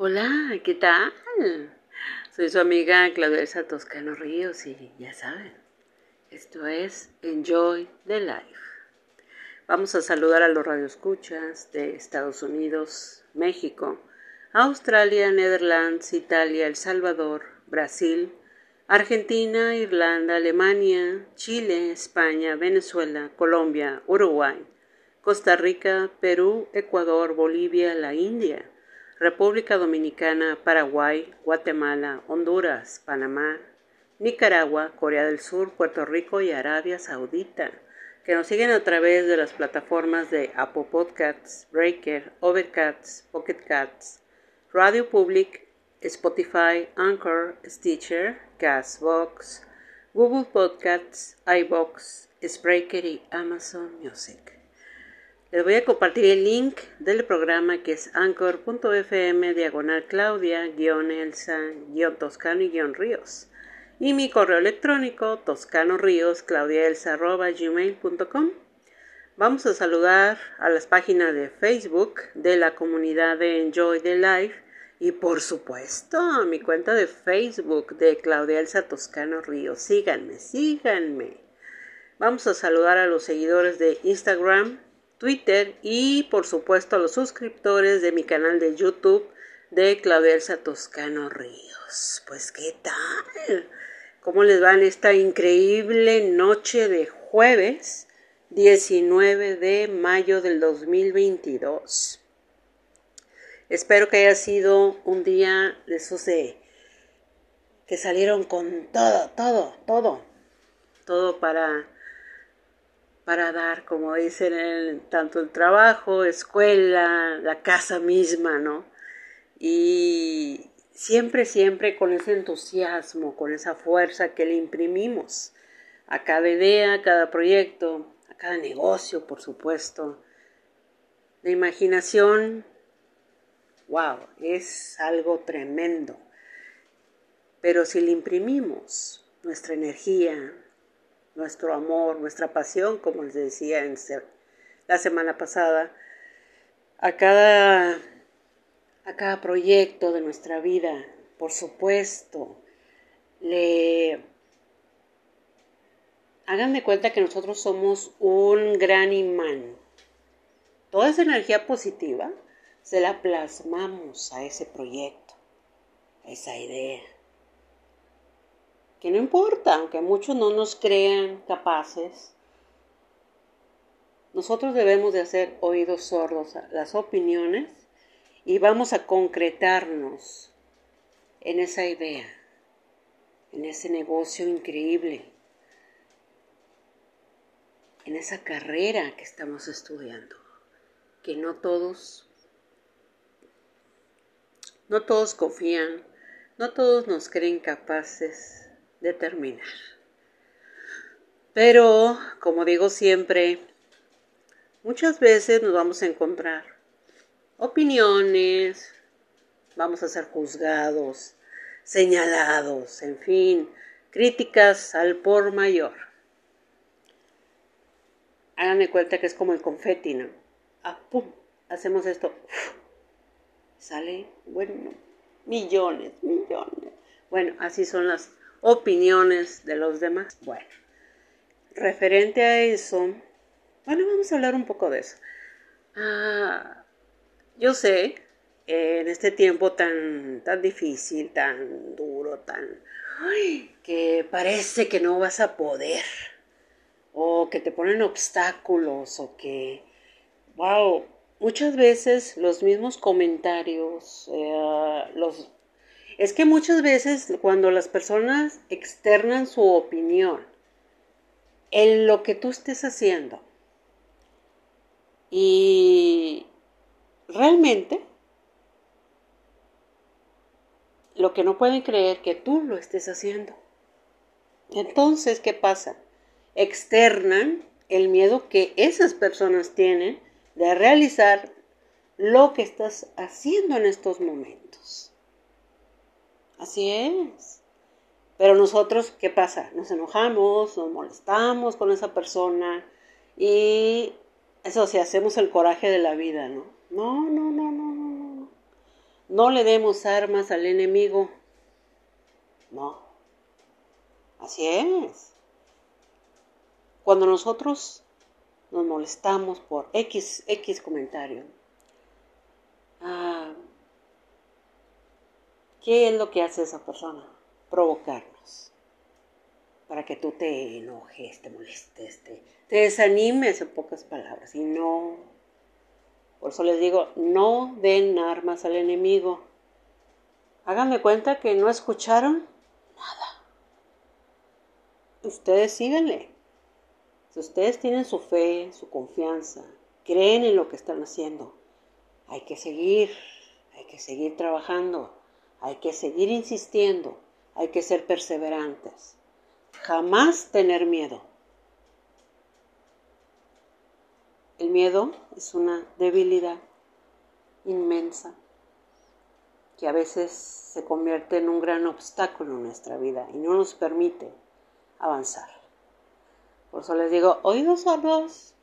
Hola, ¿qué tal? Soy su amiga Claudia Toscano Ríos y ya saben, esto es Enjoy the Life. Vamos a saludar a los radioescuchas de Estados Unidos, México, Australia, Netherlands, Italia, El Salvador, Brasil, Argentina, Irlanda, Alemania, Chile, España, Venezuela, Colombia, Uruguay, Costa Rica, Perú, Ecuador, Bolivia, la India, República Dominicana, Paraguay, Guatemala, Honduras, Panamá, Nicaragua, Corea del Sur, Puerto Rico y Arabia Saudita, que nos siguen a través de las plataformas de Apple Podcasts, Breaker, Overcast, Pocket Cats, Radio Public, Spotify, Anchor, Stitcher, Castbox, Google Podcasts, iBox, Spreaker y Amazon Music. Les voy a compartir el link del programa que es anchor.fm diagonal claudia guion elsa guion toscano y mi correo electrónico toscano ríos gmail.com Vamos a saludar a las páginas de Facebook de la comunidad de Enjoy the Life y por supuesto a mi cuenta de Facebook de Claudia Elsa Toscano Ríos. Síganme, síganme. Vamos a saludar a los seguidores de Instagram, Twitter y por supuesto a los suscriptores de mi canal de YouTube de Claudelsa Toscano Ríos. Pues qué tal, ¿cómo les va en esta increíble noche de jueves 19 de mayo del 2022? Espero que haya sido un día de esos de que salieron con todo, todo, todo, todo para para dar, como dicen, tanto el trabajo, escuela, la casa misma, ¿no? Y siempre, siempre con ese entusiasmo, con esa fuerza que le imprimimos a cada idea, a cada proyecto, a cada negocio, por supuesto. La imaginación, wow, es algo tremendo. Pero si le imprimimos nuestra energía, nuestro amor, nuestra pasión, como les decía en la semana pasada, a cada, a cada proyecto de nuestra vida, por supuesto, le hagan de cuenta que nosotros somos un gran imán. Toda esa energía positiva se la plasmamos a ese proyecto, a esa idea que no importa, aunque muchos no nos crean capaces, nosotros debemos de hacer oídos sordos a las opiniones y vamos a concretarnos en esa idea, en ese negocio increíble, en esa carrera que estamos estudiando, que no todos, no todos confían, no todos nos creen capaces determinar. Pero, como digo siempre, muchas veces nos vamos a encontrar opiniones, vamos a ser juzgados, señalados, en fin, críticas al por mayor. Háganme cuenta que es como el confeti, ¿no? Ah, hacemos esto. Sale, bueno, millones, millones. Bueno, así son las opiniones de los demás. Bueno, referente a eso, bueno, vamos a hablar un poco de eso. Ah, yo sé, en este tiempo tan, tan difícil, tan duro, tan... que parece que no vas a poder, o que te ponen obstáculos, o que, wow, muchas veces los mismos comentarios, eh, los es que muchas veces cuando las personas externan su opinión en lo que tú estés haciendo y realmente lo que no pueden creer que tú lo estés haciendo. Entonces, ¿qué pasa? Externan el miedo que esas personas tienen de realizar lo que estás haciendo en estos momentos. Así es. Pero nosotros, ¿qué pasa? Nos enojamos, nos molestamos con esa persona y eso sí, hacemos el coraje de la vida, ¿no? No, no, no, no, no, no. Le demos armas al enemigo. No. Así es. Cuando nosotros nos molestamos por X, X comentario, ah, ¿Qué es lo que hace esa persona? Provocarnos. Para que tú te enojes, te molestes, te, desanimes en pocas palabras. Y no, por eso les digo, no den armas al enemigo. Háganme cuenta que no escucharon nada. Ustedes síganle. Si ustedes tienen su fe, su confianza, creen en lo que están haciendo, hay que seguir, hay que seguir trabajando. Hay que seguir insistiendo, hay que ser perseverantes. Jamás tener miedo. El miedo es una debilidad inmensa que a veces se convierte en un gran obstáculo en nuestra vida y no nos permite avanzar. Por eso les digo, oídos sordos.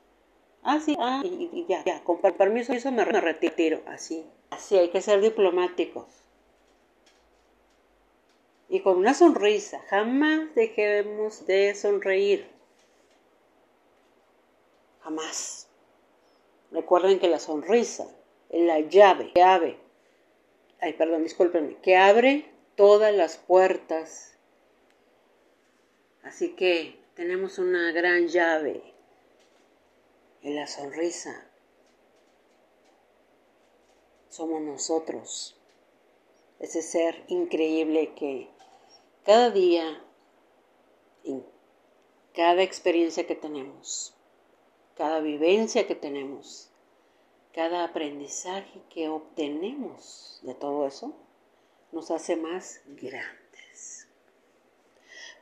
Ah, sí, ah, y, ya, ya, con permiso, eso me retiro. Así, así, hay que ser diplomáticos y con una sonrisa. Jamás dejemos de sonreír. jamás. Recuerden que la sonrisa es la llave, abre, ay, perdón, discúlpenme, que abre todas las puertas. Así que tenemos una gran llave en la sonrisa. Somos nosotros, ese ser increíble que cada día, en cada experiencia que tenemos, cada vivencia que tenemos, cada aprendizaje que obtenemos de todo eso, nos hace más grandes.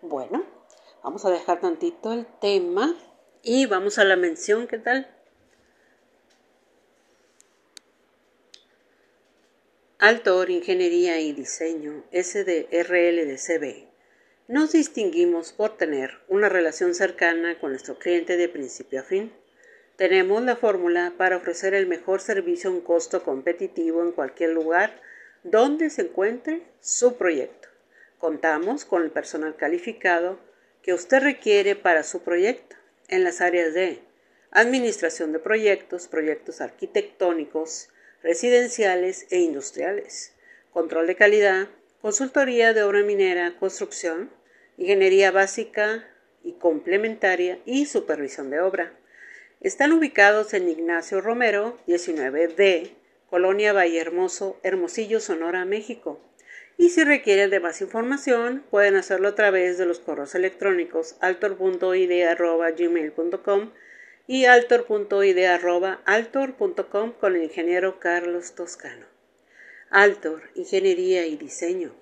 Bueno, vamos a dejar tantito el tema y vamos a la mención, ¿qué tal? Altor, Ingeniería y Diseño, SDRLDCB. Nos distinguimos por tener una relación cercana con nuestro cliente de principio a fin tenemos la fórmula para ofrecer el mejor servicio a un costo competitivo en cualquier lugar donde se encuentre su proyecto. Contamos con el personal calificado que usted requiere para su proyecto en las áreas de administración de proyectos, proyectos arquitectónicos, residenciales e industriales, control de calidad, consultoría de obra minera, construcción, ingeniería básica y complementaria y supervisión de obra. Están ubicados en Ignacio Romero, 19D, Colonia Valle Hermoso, Hermosillo, Sonora, México. Y si requieren de más información, pueden hacerlo a través de los correos electrónicos altor.id.gmail.com y altor.id.altor.com con el ingeniero Carlos Toscano. Altor, Ingeniería y Diseño.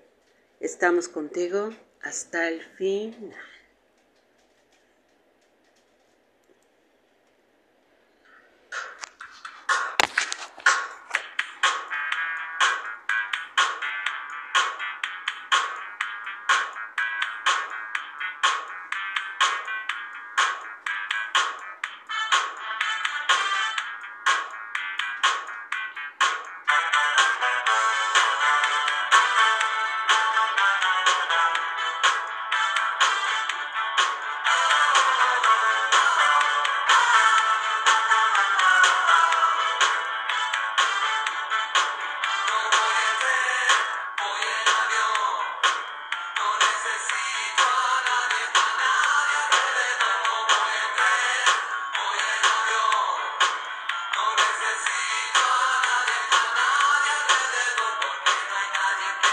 Estamos contigo hasta el final.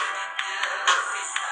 This is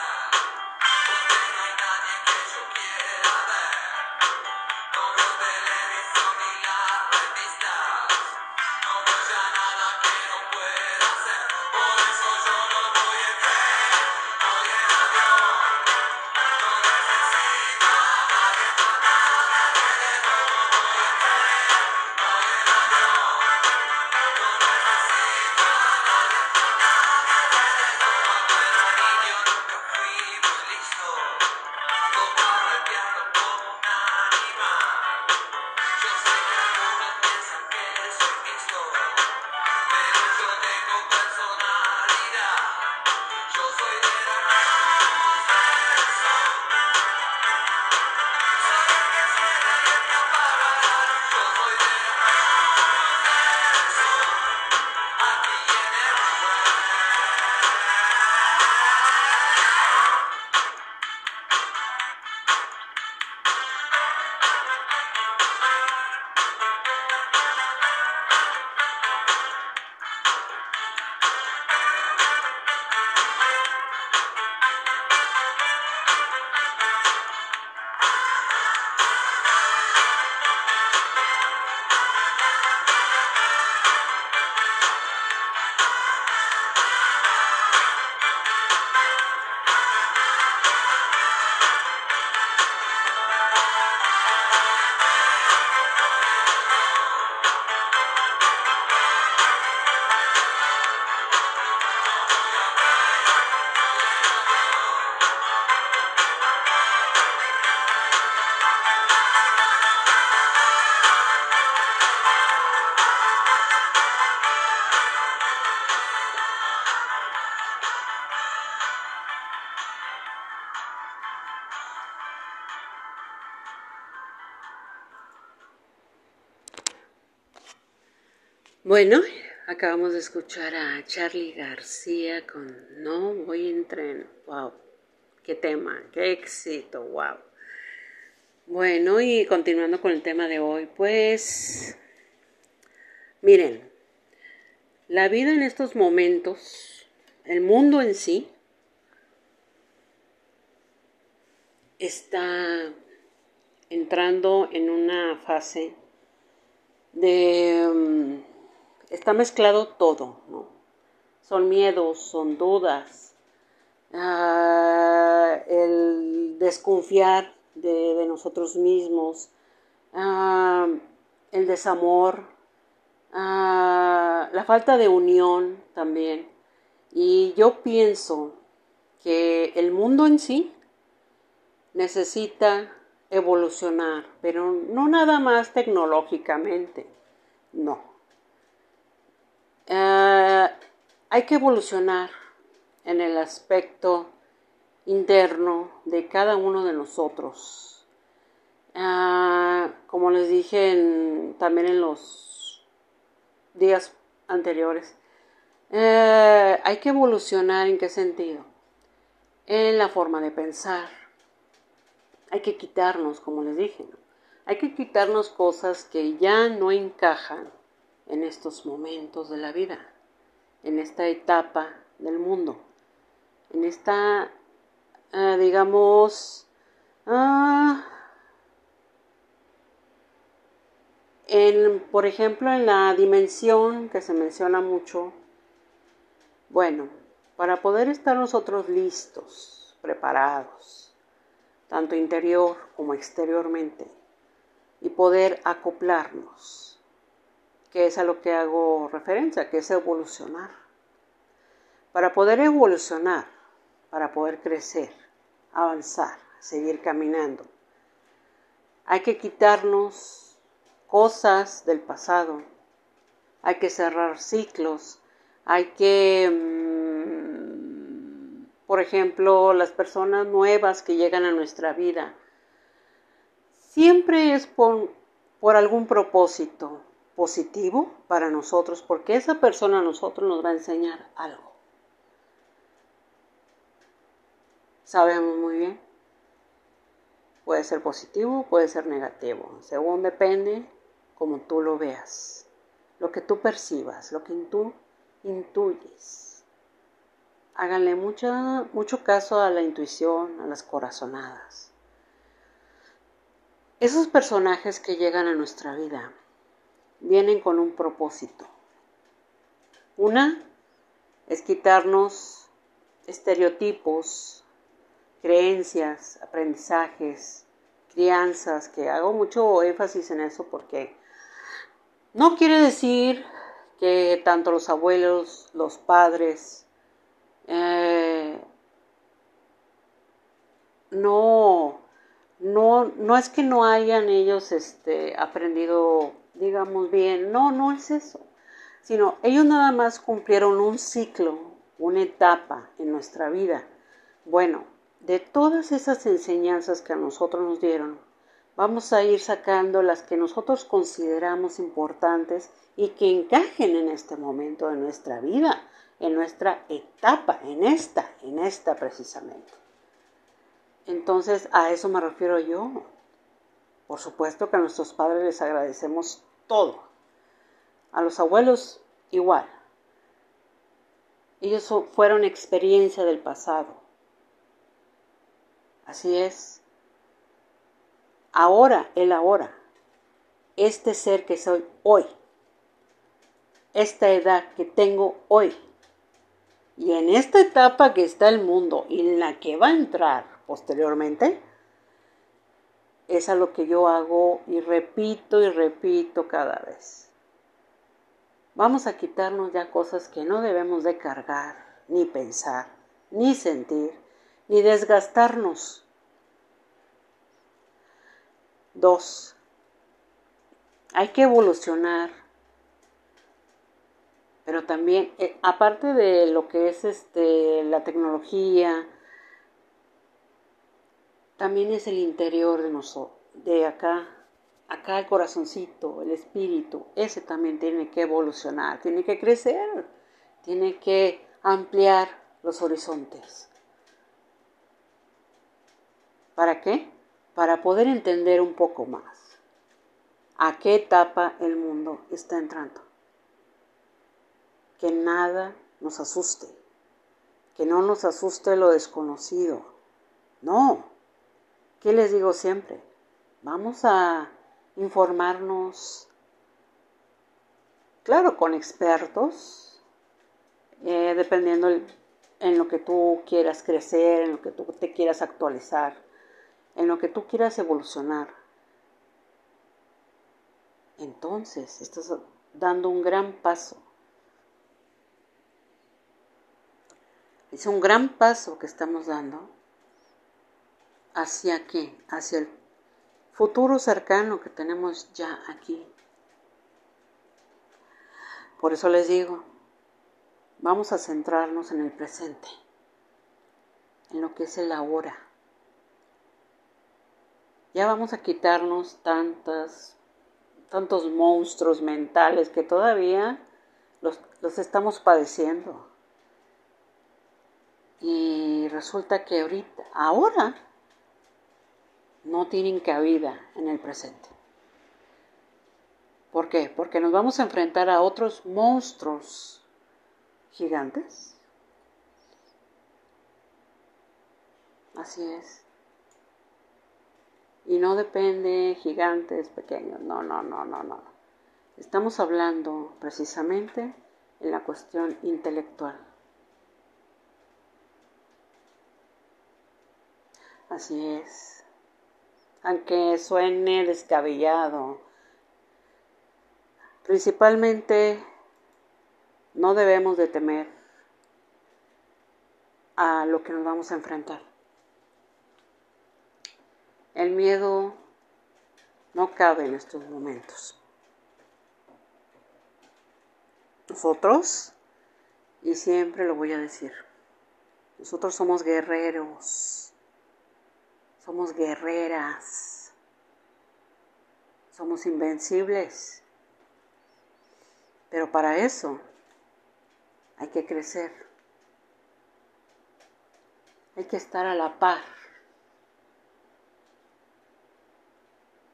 Bueno, acabamos de escuchar a Charlie García con No voy en tren. ¡Wow! ¡Qué tema! ¡Qué éxito! ¡Wow! Bueno, y continuando con el tema de hoy, pues miren, la vida en estos momentos, el mundo en sí, está entrando en una fase de... Mm, está mezclado todo, ¿no? Son miedos, son dudas, ah, el desconfiar de, nosotros mismos, ah, el desamor, ah, la falta de unión también. Y yo pienso que el mundo en sí necesita evolucionar, pero no nada más tecnológicamente, no eh, hay que evolucionar en el aspecto interno de cada uno de nosotros. Eh, como les dije también en los días anteriores, eh, hay que evolucionar en qué sentido? En la forma de pensar. Hay que quitarnos, como les dije, hay que quitarnos cosas que ya no encajan en estos momentos de la vida, en esta etapa del mundo, en esta, ah, digamos, ah, en, por ejemplo, en la dimensión que se menciona mucho, bueno, para poder estar nosotros listos, preparados, tanto interior como exteriormente, y poder acoplarnos que es a lo que hago referencia, que es evolucionar. Para poder evolucionar, para poder crecer, avanzar, seguir caminando, hay que quitarnos cosas del pasado, hay que cerrar ciclos, hay que, mm, por ejemplo, las personas nuevas que llegan a nuestra vida, siempre es por, por algún propósito, positivo para nosotros, porque esa persona a nosotros nos va a enseñar algo. Sabemos muy bien. Puede ser positivo, puede ser negativo, según depende como tú lo veas, lo que tú percibas, lo que tú intuyes. Háganle mucho caso a la intuición, a las corazonadas. Esos personajes que llegan a nuestra vida, vienen con un propósito. Una es quitarnos estereotipos, creencias, aprendizajes, crianzas, que hago mucho énfasis en eso porque no quiere decir que tanto los abuelos, los padres, eh, no, no, no es que no hayan ellos este, aprendido digamos bien, no, no es eso, sino ellos nada más cumplieron un ciclo, una etapa en nuestra vida. Bueno, de todas esas enseñanzas que a nosotros nos dieron, vamos a ir sacando las que nosotros consideramos importantes y que encajen en este momento de nuestra vida, en nuestra etapa, en esta, en esta precisamente. Entonces, a eso me refiero yo. Por supuesto que a nuestros padres les agradecemos todo. A los abuelos igual. Ellos fueron experiencia del pasado. Así es. Ahora, el ahora. Este ser que soy hoy. Esta edad que tengo hoy. Y en esta etapa que está el mundo y en la que va a entrar posteriormente, es a lo que yo hago y repito y repito cada vez. Vamos a quitarnos ya cosas que no debemos de cargar, ni pensar, ni sentir, ni desgastarnos. Dos, hay que evolucionar, pero también, eh, aparte de lo que es este, la tecnología, también es el interior de nosotros, de acá, acá el corazoncito, el espíritu, ese también tiene que evolucionar, tiene que crecer, tiene que ampliar los horizontes. ¿Para qué? Para poder entender un poco más a qué etapa el mundo está entrando. Que nada nos asuste, que no nos asuste lo desconocido. No, ¿qué les digo siempre? Vamos a informarnos, claro, con expertos, eh, dependiendo en lo que tú quieras crecer, en lo que tú te quieras actualizar, en lo que tú quieras evolucionar. Entonces, estás dando un gran paso. Es un gran paso que estamos dando hacia qué? Hacia el futuro cercano que tenemos ya aquí. Por eso les digo, vamos a centrarnos en el presente, en lo que es el ahora. Ya vamos a quitarnos tantas, tantos monstruos mentales que todavía los, los estamos padeciendo. Y resulta que ahorita, ahora, no tienen cabida en el presente. ¿Por qué? Porque nos vamos a enfrentar a otros monstruos gigantes. Así es. Y no depende gigantes, pequeños. No, no, no, no, no. Estamos hablando precisamente en la cuestión intelectual. Así es aunque suene descabellado. Principalmente no debemos de temer a lo que nos vamos a enfrentar. El miedo no cabe en estos momentos. Nosotros, y siempre lo voy a decir, nosotros somos guerreros somos guerreras. Somos invencibles. Pero para eso hay que crecer. Hay que estar a la par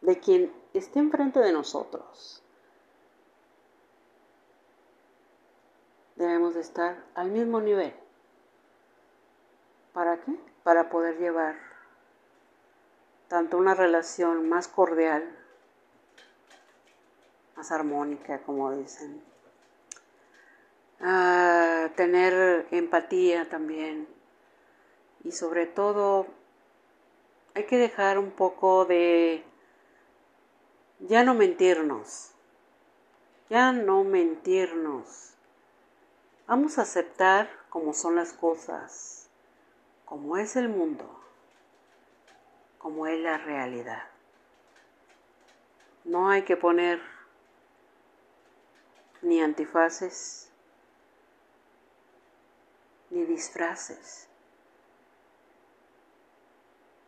de quien esté enfrente de nosotros. Debemos de estar al mismo nivel. ¿Para qué? Para poder llevar tanto una relación más cordial, más armónica, como dicen. tener empatía también. Y sobre todo, hay que dejar un poco de ya no mentirnos. Ya no mentirnos. Vamos a aceptar como son las cosas, como es el mundo como es la realidad. No hay que poner ni antifaces ni disfraces.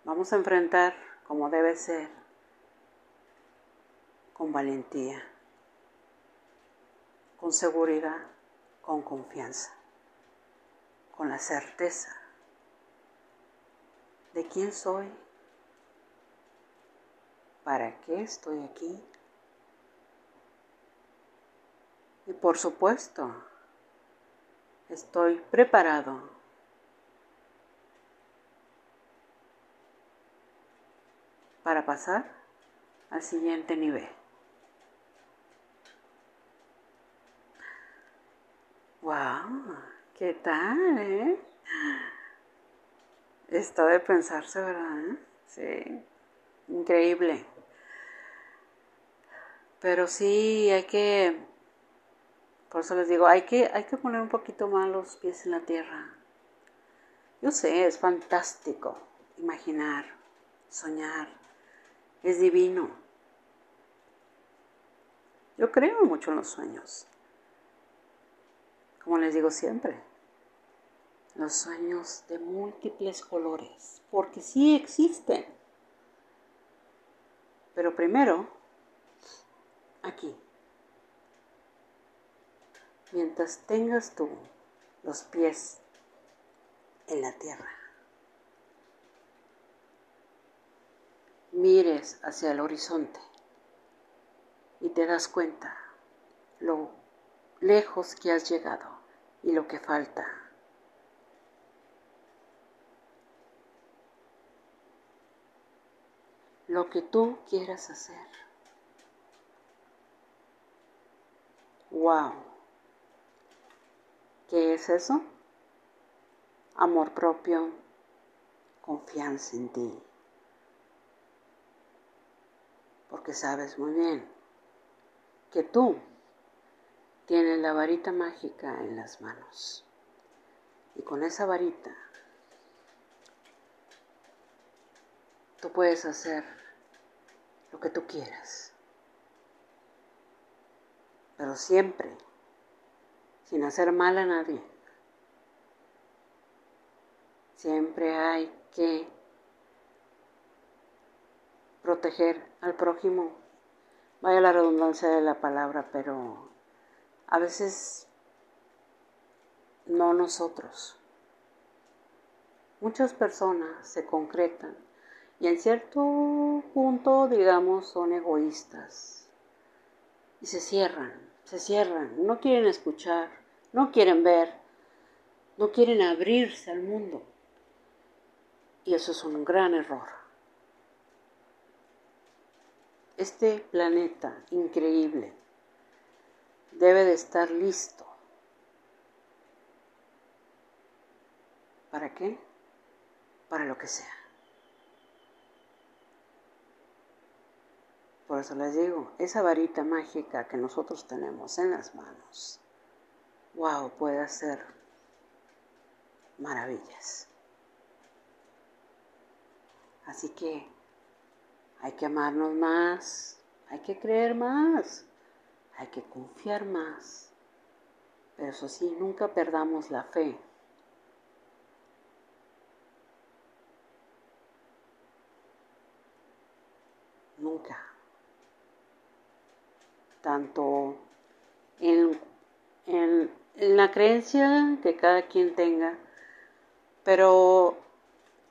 Vamos a enfrentar como debe ser, con valentía, con seguridad, con confianza, con la certeza de quién soy ¿Para qué estoy aquí? Y por supuesto, estoy preparado para pasar al siguiente nivel. ¡Wow! ¿Qué tal, eh? Está de pensarse, ¿verdad? Sí, increíble. Pero sí hay que, por eso les digo, hay que, hay que poner un poquito más los pies en la tierra. Yo sé, es fantástico imaginar, soñar, es divino. Yo creo mucho en los sueños. Como les digo siempre, los sueños de múltiples colores, porque sí existen. Pero primero aquí. Mientras tengas tú los pies en la tierra. Mires hacia el horizonte y te das cuenta lo lejos que has llegado y lo que falta. Lo que tú quieras hacer. Wow. ¿Qué es eso? Amor propio, confianza en ti. Porque sabes muy bien que tú tienes la varita mágica en las manos. Y con esa varita tú puedes hacer lo que tú quieras. Pero siempre sin hacer mal a nadie. Siempre hay que proteger al prójimo. Vaya la redundancia de la palabra, pero a veces no nosotros. Muchas personas se concretan y en cierto punto, digamos, son egoístas y se cierran, se cierran, no quieren escuchar, no quieren ver, no quieren abrirse al mundo. Y eso es un gran error. Este planeta increíble debe de estar listo. ¿Para qué? Para lo que sea. Por eso les digo, esa varita mágica que nosotros tenemos en las manos, wow, puede hacer maravillas. Así que hay que amarnos más, hay que creer más, hay que confiar más. Pero eso sí, nunca perdamos la fe. Nunca. Tanto en, en, la creencia que cada quien tenga, pero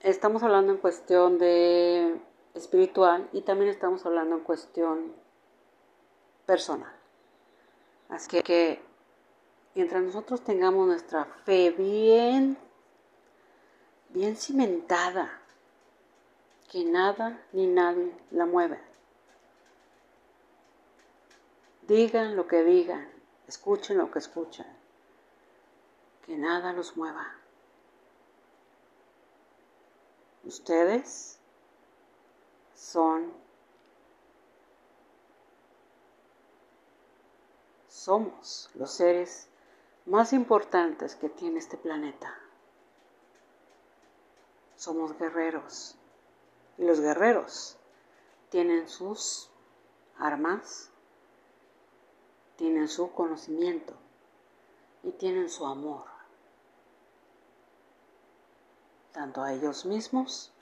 estamos hablando en cuestión de espiritual y también estamos hablando en cuestión personal. Así que mientras nosotros tengamos nuestra fe bien, bien cimentada, que nada ni nadie la mueva. Digan lo que digan, escuchen lo que escuchan, que nada los mueva. Ustedes son somos los seres más importantes que tiene este planeta. Somos guerreros. Y los guerreros tienen sus armas, tienen su conocimiento y tienen su amor. Tanto a ellos mismos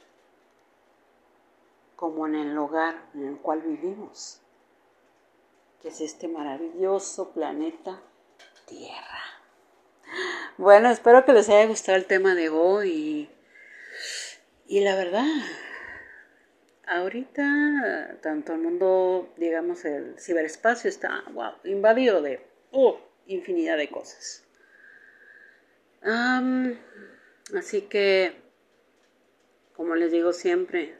como en el hogar en el cual vivimos que es este maravilloso planeta Tierra. Bueno, espero que les haya gustado el tema de hoy. Y, la verdad, ahorita tanto el mundo, digamos, el ciberespacio está, wow, invadido de oh, infinidad de cosas. así que, como les digo siempre,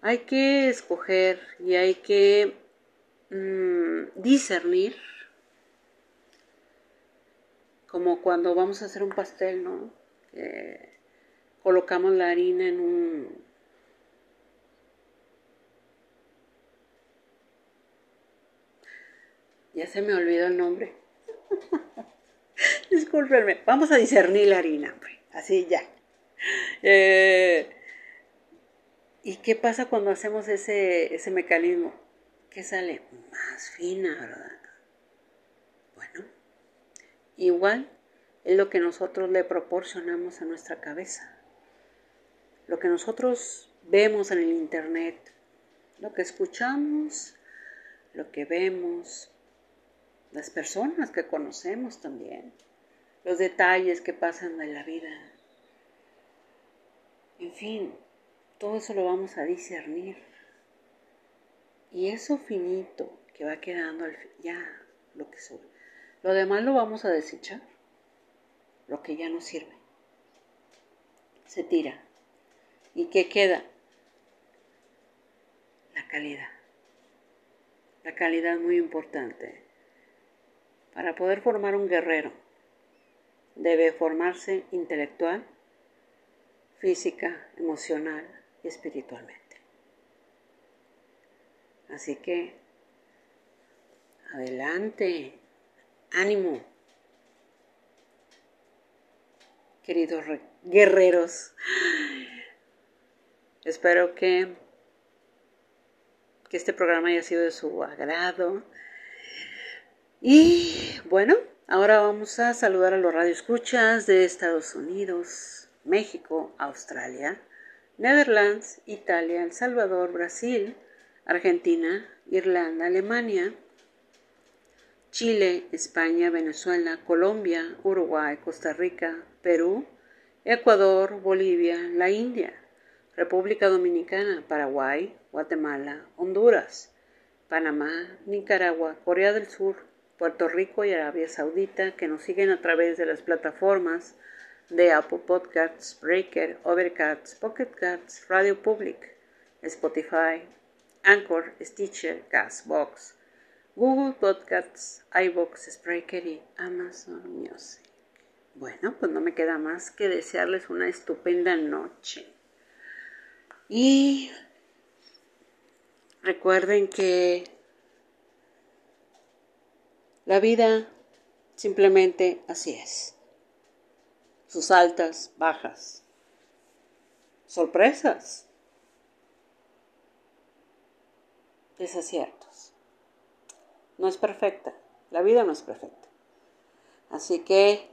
hay que escoger y hay que Mm, discernir, como cuando vamos a hacer un pastel, ¿no? colocamos la harina en un Ya se me olvidó el nombre. Discúlpenme. Vamos a discernir la harina. Así ya. Eh, ¿Y qué pasa cuando hacemos ese, ese mecanismo? que sale más fina, ¿verdad? Bueno, igual es lo que nosotros le proporcionamos a nuestra cabeza. Lo que nosotros vemos en el Internet, lo que escuchamos, lo que vemos, las personas que conocemos también, los detalles que pasan en la vida. En fin, todo eso lo vamos a discernir. Y eso finito que va quedando ya lo que sube. Lo demás lo vamos a desechar, lo que ya no sirve. Se tira. ¿Y qué queda? La calidad. La calidad muy importante. Para poder formar un guerrero, debe formarse intelectual, física, emocional y espiritualmente. Así que, adelante, ánimo, queridos guerreros. Espero que, que este programa haya sido de su agrado. Y bueno, ahora vamos a saludar a los radioescuchas de Estados Unidos, México, Australia, Netherlands, Italia, El Salvador, Brasil, Argentina, Irlanda, Alemania, Chile, España, Venezuela, Colombia, Uruguay, Costa Rica, Perú, Ecuador, Bolivia, la India, República Dominicana, Paraguay, Guatemala, Honduras, Panamá, Nicaragua, Corea del Sur, Puerto Rico y Arabia Saudita que nos siguen a través de las plataformas de Apple Podcasts, Breaker, Overcast, Pocket Cats, Radio Public, Spotify, Anchor, Stitcher, Castbox, Google Podcasts, iBox, Spreaker y Amazon Music. Bueno, pues no me queda más que desearles una estupenda noche. Y recuerden que la vida simplemente así es. Sus altas, bajas, sorpresas, desaciertos. No es perfecta, la vida no es perfecta. Así que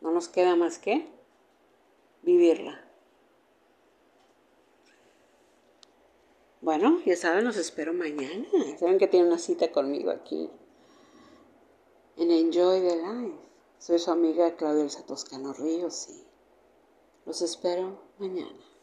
no nos queda más que vivirla. Bueno, ya saben, los espero mañana. Saben que tienen una cita conmigo aquí en Enjoy the Life. Soy su amiga Claudia Elsa Toscano Ríos y los espero mañana.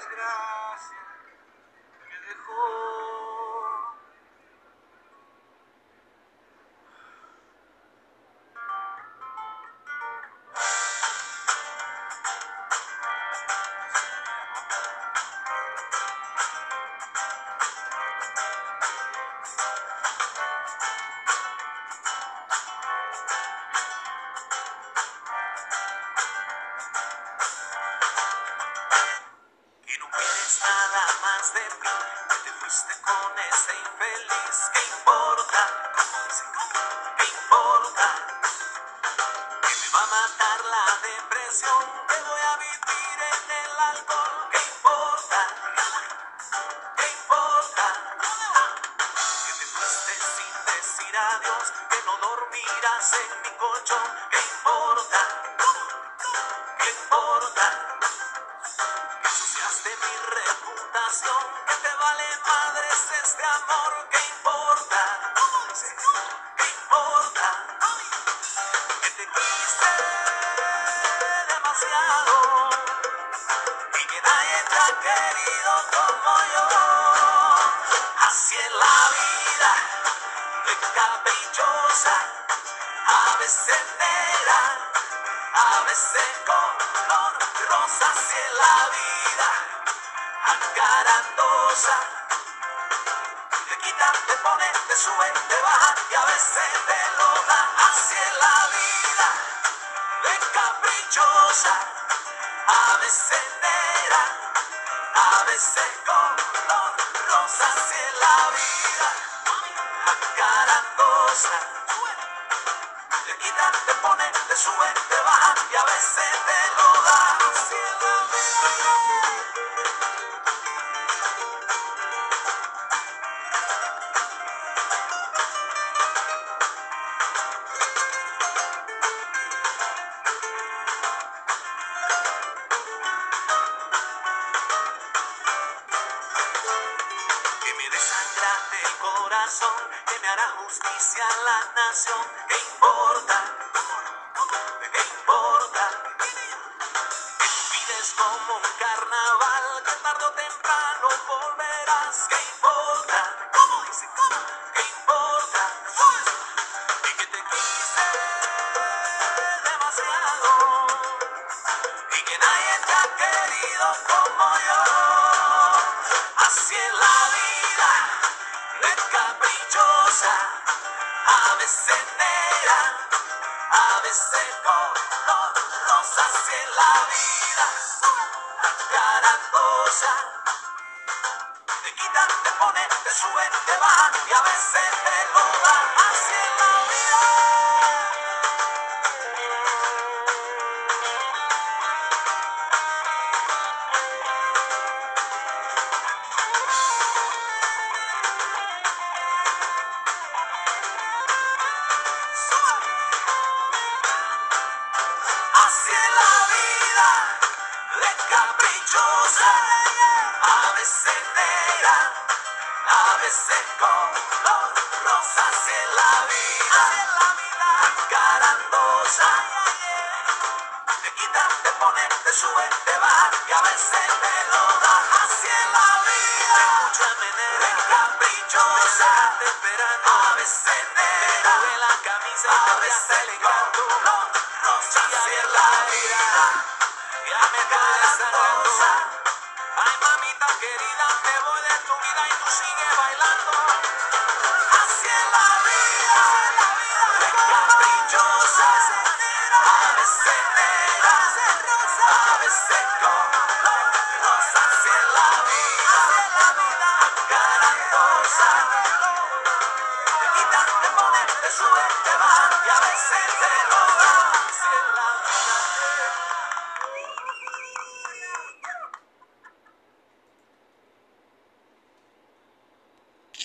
desgracia me dejó. La vida, acarandosa, te Sorry. que me hará justicia a la nación. ¿Qué importa? ¿Qué importa? Vives como un carnaval que tarde o temprano volverás. ¿Qué caprichosa, a veces negra, a veces color rosas en la vida, carandosa, te quitas, te pones, te subes, te bajas y a veces te lo Sí.